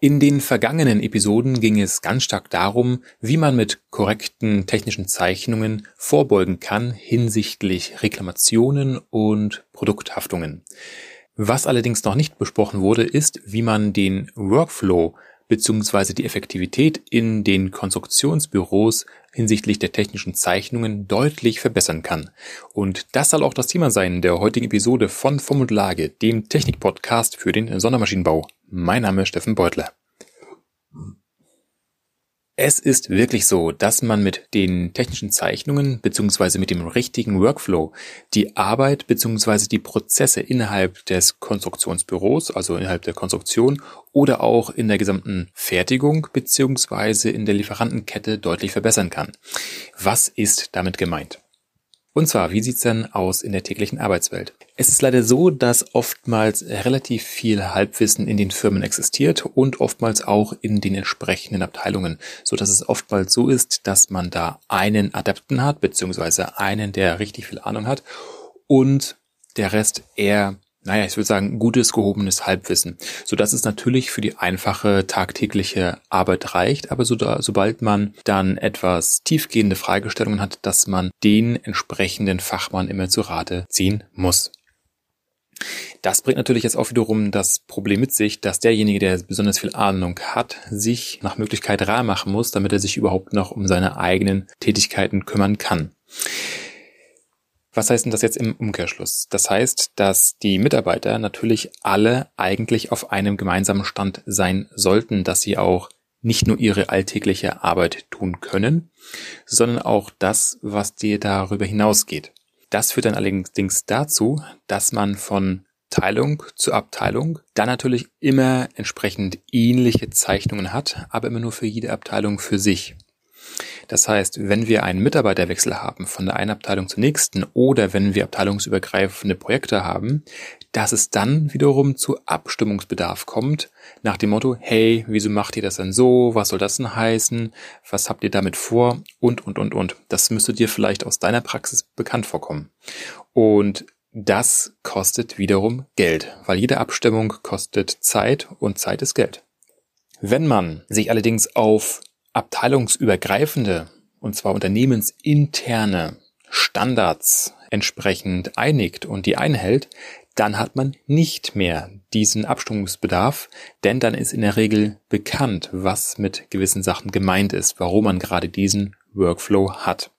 In den vergangenen Episoden ging es ganz stark darum, wie man mit korrekten technischen Zeichnungen vorbeugen kann hinsichtlich Reklamationen und Produkthaftungen. Was allerdings noch nicht besprochen wurde, ist, wie man den Workflow bzw. die Effektivität in den Konstruktionsbüros hinsichtlich der technischen Zeichnungen deutlich verbessern kann. Und das soll auch das Thema sein der heutigen Episode von Form und Lage, dem Technikpodcast für den Sondermaschinenbau. Mein Name ist Steffen Beutler. Es ist wirklich so, dass man mit den technischen Zeichnungen beziehungsweise mit dem richtigen Workflow die Arbeit beziehungsweise die Prozesse innerhalb des Konstruktionsbüros, also innerhalb der Konstruktion oder auch in der gesamten Fertigung beziehungsweise in der Lieferantenkette deutlich verbessern kann. Was ist damit gemeint? Und zwar, wie sieht's denn aus in der täglichen Arbeitswelt? Es ist leider so, dass oftmals relativ viel Halbwissen in den Firmen existiert und oftmals auch in den entsprechenden Abteilungen, so dass es oftmals so ist, dass man da einen Adepten hat, beziehungsweise einen, der richtig viel Ahnung hat und der Rest eher naja, ich würde sagen, gutes, gehobenes Halbwissen, so dass es natürlich für die einfache tagtägliche Arbeit reicht, aber so da, sobald man dann etwas tiefgehende Fragestellungen hat, dass man den entsprechenden Fachmann immer zu Rate ziehen muss. Das bringt natürlich jetzt auch wiederum das Problem mit sich, dass derjenige, der besonders viel Ahnung hat, sich nach Möglichkeit rar machen muss, damit er sich überhaupt noch um seine eigenen Tätigkeiten kümmern kann. Was heißt denn das jetzt im Umkehrschluss? Das heißt, dass die Mitarbeiter natürlich alle eigentlich auf einem gemeinsamen Stand sein sollten, dass sie auch nicht nur ihre alltägliche Arbeit tun können, sondern auch das, was dir darüber hinausgeht. Das führt dann allerdings dazu, dass man von Teilung zu Abteilung dann natürlich immer entsprechend ähnliche Zeichnungen hat, aber immer nur für jede Abteilung für sich. Das heißt, wenn wir einen Mitarbeiterwechsel haben von der einen Abteilung zur nächsten oder wenn wir abteilungsübergreifende Projekte haben, dass es dann wiederum zu Abstimmungsbedarf kommt, nach dem Motto, hey, wieso macht ihr das denn so? Was soll das denn heißen? Was habt ihr damit vor? Und, und, und, und. Das müsste dir vielleicht aus deiner Praxis bekannt vorkommen. Und das kostet wiederum Geld, weil jede Abstimmung kostet Zeit und Zeit ist Geld. Wenn man sich allerdings auf abteilungsübergreifende, und zwar unternehmensinterne Standards entsprechend einigt und die einhält, dann hat man nicht mehr diesen Abstimmungsbedarf, denn dann ist in der Regel bekannt, was mit gewissen Sachen gemeint ist, warum man gerade diesen Workflow hat.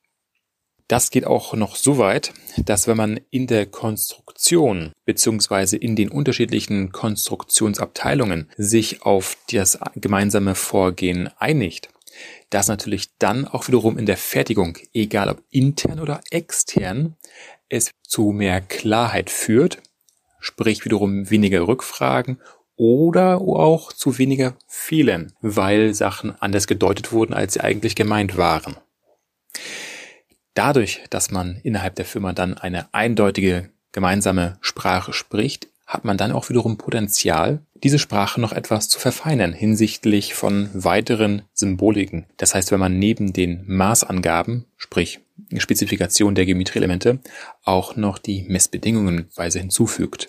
Das geht auch noch so weit, dass wenn man in der Konstruktion beziehungsweise in den unterschiedlichen Konstruktionsabteilungen sich auf das gemeinsame Vorgehen einigt, das natürlich dann auch wiederum in der Fertigung, egal ob intern oder extern, es zu mehr Klarheit führt, sprich wiederum weniger Rückfragen oder auch zu weniger Fehlern, weil Sachen anders gedeutet wurden, als sie eigentlich gemeint waren. Dadurch, dass man innerhalb der Firma dann eine eindeutige gemeinsame Sprache spricht, hat man dann auch wiederum Potenzial, diese Sprache noch etwas zu verfeinern hinsichtlich von weiteren Symboliken. Das heißt, wenn man neben den Maßangaben, sprich Spezifikation der Geometrieelemente, auch noch die Messbedingungenweise hinzufügt.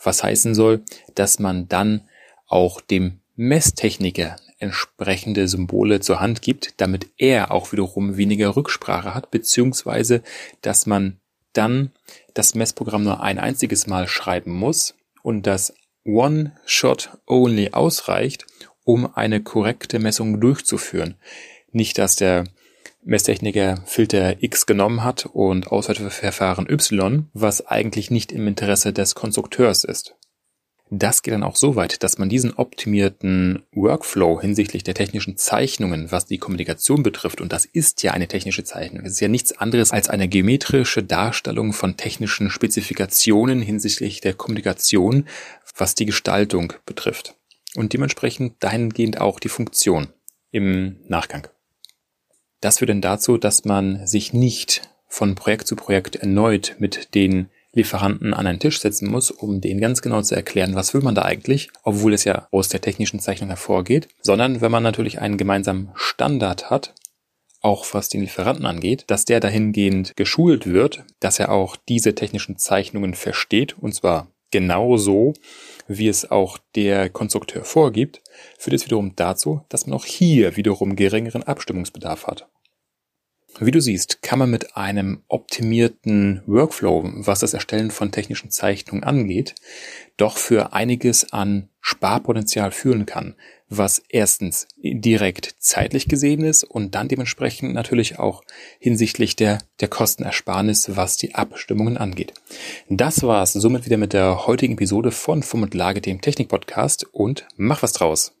Was heißen soll, dass man dann auch dem Messtechniker entsprechende Symbole zur Hand gibt, damit er auch wiederum weniger Rücksprache hat, beziehungsweise dass man dann das Messprogramm nur ein einziges Mal schreiben muss und das One-Shot-Only ausreicht, um eine korrekte Messung durchzuführen. Nicht, dass der Messtechniker Filter X genommen hat und Auswerteverfahren Y, was eigentlich nicht im Interesse des Konstrukteurs ist. Das geht dann auch so weit, dass man diesen optimierten Workflow hinsichtlich der technischen Zeichnungen, was die Kommunikation betrifft, und das ist ja eine technische Zeichnung, es ist ja nichts anderes als eine geometrische Darstellung von technischen Spezifikationen hinsichtlich der Kommunikation, was die Gestaltung betrifft. Und dementsprechend dahingehend auch die Funktion im Nachgang. Das führt dann dazu, dass man sich nicht von Projekt zu Projekt erneut mit den Lieferanten an einen Tisch setzen muss, um denen ganz genau zu erklären, was will man da eigentlich, obwohl es ja aus der technischen Zeichnung hervorgeht, sondern wenn man natürlich einen gemeinsamen Standard hat, auch was den Lieferanten angeht, dass der dahingehend geschult wird, dass er auch diese technischen Zeichnungen versteht, und zwar genau so, wie es auch der Konstrukteur vorgibt, führt es wiederum dazu, dass man auch hier wiederum geringeren Abstimmungsbedarf hat. Wie du siehst, kann man mit einem optimierten Workflow, was das Erstellen von technischen Zeichnungen angeht, doch für einiges an Sparpotenzial führen kann, was erstens direkt zeitlich gesehen ist und dann dementsprechend natürlich auch hinsichtlich der, der Kostenersparnis, was die Abstimmungen angeht. Das war's somit wieder mit der heutigen Episode von Fum und Lage, dem Technik-Podcast und mach was draus.